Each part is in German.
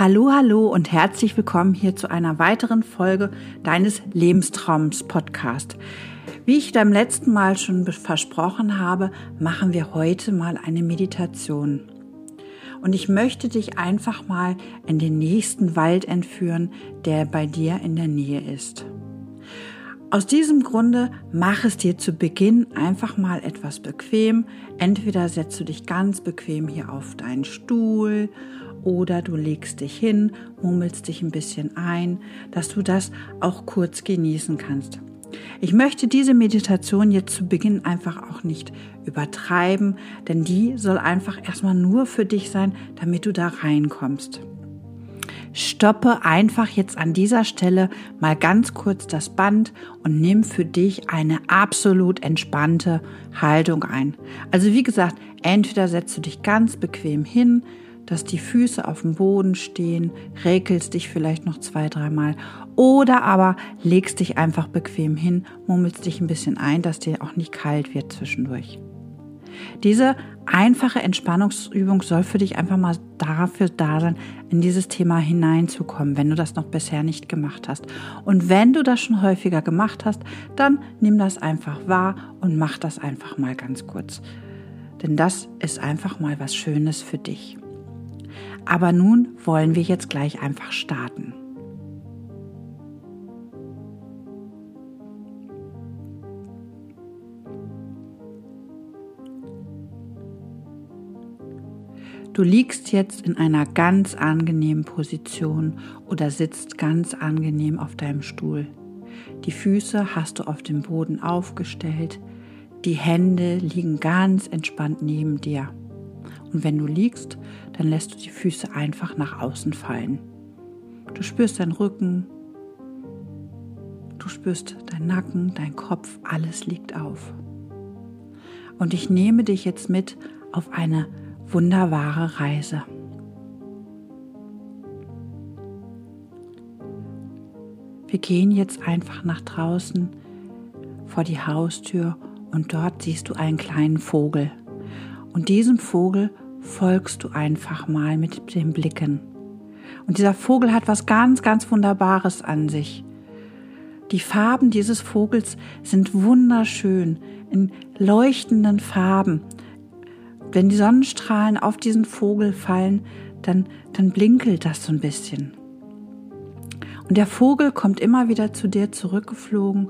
Hallo, hallo und herzlich willkommen hier zu einer weiteren Folge deines Lebenstraums Podcast. Wie ich beim letzten Mal schon versprochen habe, machen wir heute mal eine Meditation. Und ich möchte dich einfach mal in den nächsten Wald entführen, der bei dir in der Nähe ist. Aus diesem Grunde mach es dir zu Beginn einfach mal etwas bequem. Entweder setzt du dich ganz bequem hier auf deinen Stuhl oder du legst dich hin, murmelst dich ein bisschen ein, dass du das auch kurz genießen kannst. Ich möchte diese Meditation jetzt zu Beginn einfach auch nicht übertreiben, denn die soll einfach erstmal nur für dich sein, damit du da reinkommst. Stoppe einfach jetzt an dieser Stelle mal ganz kurz das Band und nimm für dich eine absolut entspannte Haltung ein. Also wie gesagt, entweder setzt du dich ganz bequem hin, dass die Füße auf dem Boden stehen, räkelst dich vielleicht noch zwei, dreimal oder aber legst dich einfach bequem hin, murmelst dich ein bisschen ein, dass dir auch nicht kalt wird zwischendurch. Diese einfache Entspannungsübung soll für dich einfach mal dafür da sein, in dieses Thema hineinzukommen, wenn du das noch bisher nicht gemacht hast. Und wenn du das schon häufiger gemacht hast, dann nimm das einfach wahr und mach das einfach mal ganz kurz. Denn das ist einfach mal was Schönes für dich. Aber nun wollen wir jetzt gleich einfach starten. Du liegst jetzt in einer ganz angenehmen Position oder sitzt ganz angenehm auf deinem Stuhl. Die Füße hast du auf dem Boden aufgestellt, die Hände liegen ganz entspannt neben dir. Und wenn du liegst, dann lässt du die Füße einfach nach außen fallen. Du spürst deinen Rücken, du spürst deinen Nacken, dein Kopf, alles liegt auf. Und ich nehme dich jetzt mit auf eine wunderbare Reise. Wir gehen jetzt einfach nach draußen vor die Haustür und dort siehst du einen kleinen Vogel. Und diesem Vogel folgst du einfach mal mit den Blicken. Und dieser Vogel hat was ganz, ganz Wunderbares an sich. Die Farben dieses Vogels sind wunderschön, in leuchtenden Farben. Wenn die Sonnenstrahlen auf diesen Vogel fallen, dann, dann blinkelt das so ein bisschen. Und der Vogel kommt immer wieder zu dir zurückgeflogen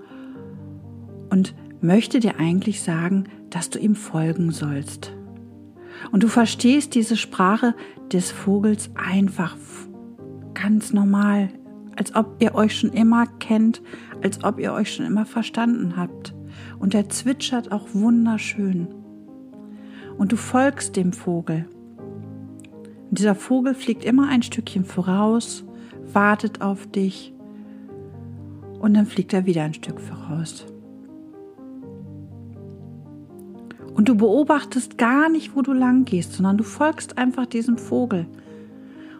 und möchte dir eigentlich sagen, dass du ihm folgen sollst. Und du verstehst diese Sprache des Vogels einfach ganz normal, als ob ihr euch schon immer kennt, als ob ihr euch schon immer verstanden habt. Und er zwitschert auch wunderschön. Und du folgst dem Vogel. Und dieser Vogel fliegt immer ein Stückchen voraus, wartet auf dich und dann fliegt er wieder ein Stück voraus. Und du beobachtest gar nicht, wo du lang gehst, sondern du folgst einfach diesem Vogel.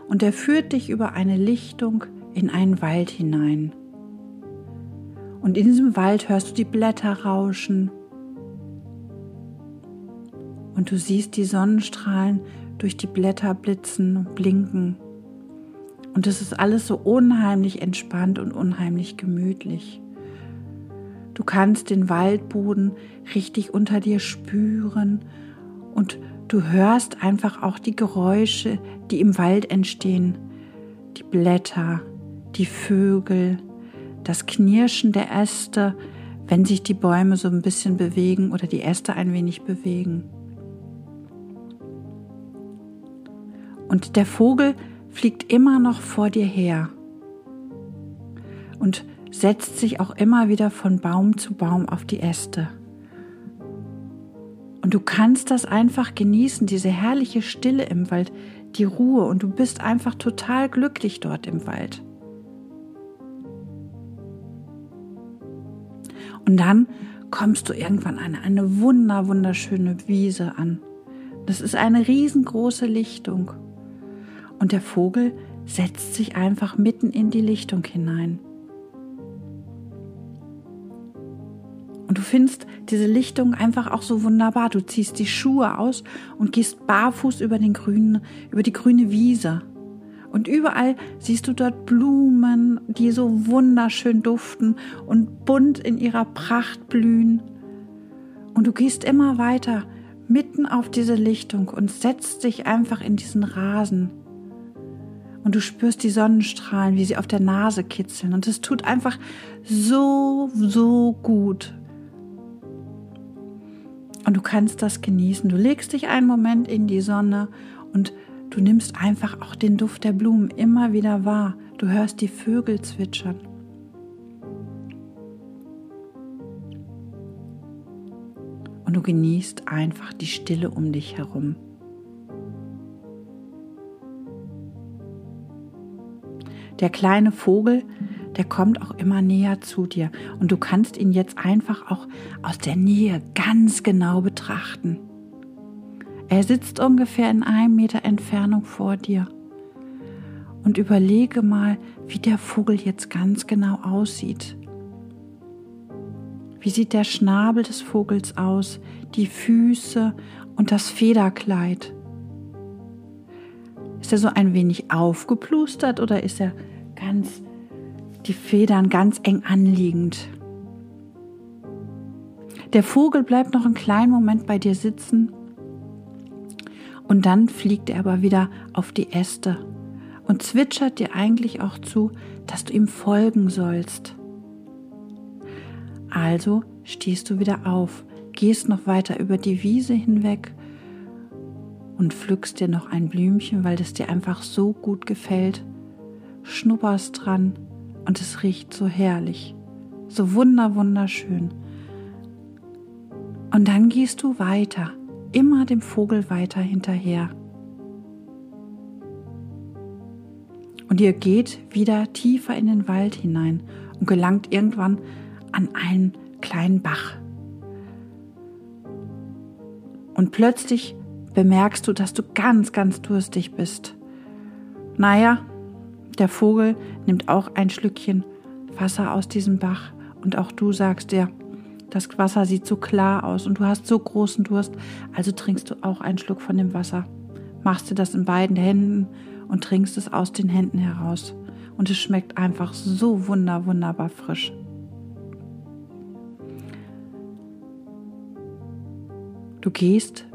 Und er führt dich über eine Lichtung in einen Wald hinein. Und in diesem Wald hörst du die Blätter rauschen. Und du siehst die Sonnenstrahlen durch die Blätter blitzen und blinken. Und es ist alles so unheimlich entspannt und unheimlich gemütlich. Du kannst den Waldboden richtig unter dir spüren und du hörst einfach auch die Geräusche, die im Wald entstehen. Die Blätter, die Vögel, das Knirschen der Äste, wenn sich die Bäume so ein bisschen bewegen oder die Äste ein wenig bewegen. Und der Vogel fliegt immer noch vor dir her. Und setzt sich auch immer wieder von Baum zu Baum auf die Äste. Und du kannst das einfach genießen, diese herrliche Stille im Wald, die Ruhe und du bist einfach total glücklich dort im Wald. Und dann kommst du irgendwann an eine wunder, wunderschöne Wiese an. Das ist eine riesengroße Lichtung. Und der Vogel setzt sich einfach mitten in die Lichtung hinein. Findest diese Lichtung einfach auch so wunderbar. Du ziehst die Schuhe aus und gehst barfuß über den grünen, über die grüne Wiese. Und überall siehst du dort Blumen, die so wunderschön duften und bunt in ihrer Pracht blühen. Und du gehst immer weiter mitten auf diese Lichtung und setzt dich einfach in diesen Rasen. Und du spürst die Sonnenstrahlen, wie sie auf der Nase kitzeln. Und es tut einfach so, so gut. Und du kannst das genießen. Du legst dich einen Moment in die Sonne und du nimmst einfach auch den Duft der Blumen immer wieder wahr. Du hörst die Vögel zwitschern. Und du genießt einfach die Stille um dich herum. Der kleine Vogel, der kommt auch immer näher zu dir und du kannst ihn jetzt einfach auch aus der Nähe ganz genau betrachten. Er sitzt ungefähr in einem Meter Entfernung vor dir. Und überlege mal, wie der Vogel jetzt ganz genau aussieht. Wie sieht der Schnabel des Vogels aus, die Füße und das Federkleid? Ist er so ein wenig aufgeplustert oder ist er ganz die Federn ganz eng anliegend. Der Vogel bleibt noch einen kleinen Moment bei dir sitzen und dann fliegt er aber wieder auf die Äste und zwitschert dir eigentlich auch zu, dass du ihm folgen sollst. Also stehst du wieder auf, gehst noch weiter über die Wiese hinweg und pflückst dir noch ein Blümchen, weil das dir einfach so gut gefällt, schnupperst dran und es riecht so herrlich, so wunder, wunderschön. Und dann gehst du weiter, immer dem Vogel weiter hinterher. Und ihr geht wieder tiefer in den Wald hinein und gelangt irgendwann an einen kleinen Bach. Und plötzlich bemerkst du, dass du ganz, ganz durstig bist. Naja, der Vogel nimmt auch ein Schlückchen Wasser aus diesem Bach und auch du sagst dir, das Wasser sieht so klar aus und du hast so großen Durst, also trinkst du auch einen Schluck von dem Wasser. Machst du das in beiden Händen und trinkst es aus den Händen heraus. Und es schmeckt einfach so wunder, wunderbar frisch. Du gehst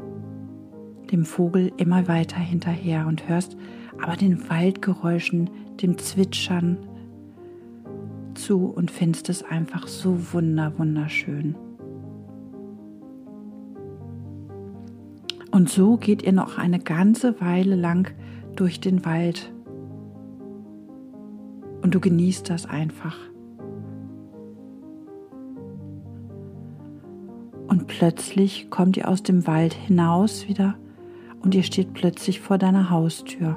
dem Vogel immer weiter hinterher und hörst aber den Waldgeräuschen, dem Zwitschern zu und findest es einfach so wunder, wunderschön. Und so geht ihr noch eine ganze Weile lang durch den Wald. Und du genießt das einfach. Und plötzlich kommt ihr aus dem Wald hinaus wieder und ihr steht plötzlich vor deiner Haustür.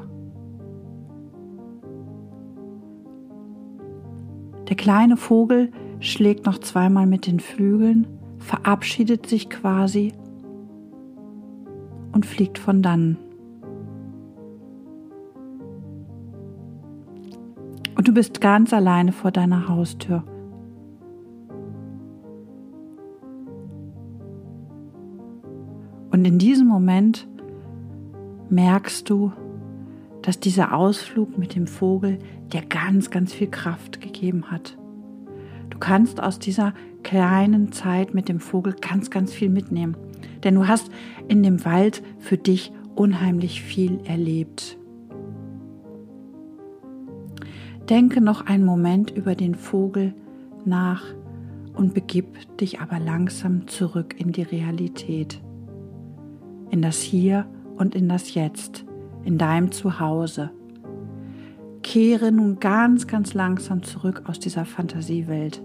Der kleine Vogel schlägt noch zweimal mit den Flügeln, verabschiedet sich quasi und fliegt von dann. Und du bist ganz alleine vor deiner Haustür. Und in diesem Moment merkst du, dass dieser Ausflug mit dem Vogel dir ganz, ganz viel Kraft gegeben hat. Du kannst aus dieser kleinen Zeit mit dem Vogel ganz, ganz viel mitnehmen. Denn du hast in dem Wald für dich unheimlich viel erlebt. Denke noch einen Moment über den Vogel nach und begib dich aber langsam zurück in die Realität, in das Hier und in das Jetzt in deinem Zuhause. Kehre nun ganz, ganz langsam zurück aus dieser Fantasiewelt.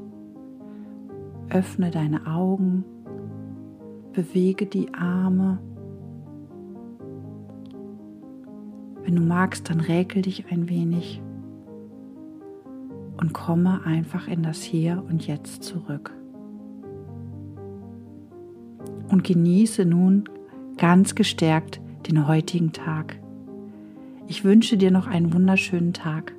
Öffne deine Augen, bewege die Arme. Wenn du magst, dann räkel dich ein wenig und komme einfach in das Hier und Jetzt zurück. Und genieße nun ganz gestärkt den heutigen Tag. Ich wünsche dir noch einen wunderschönen Tag.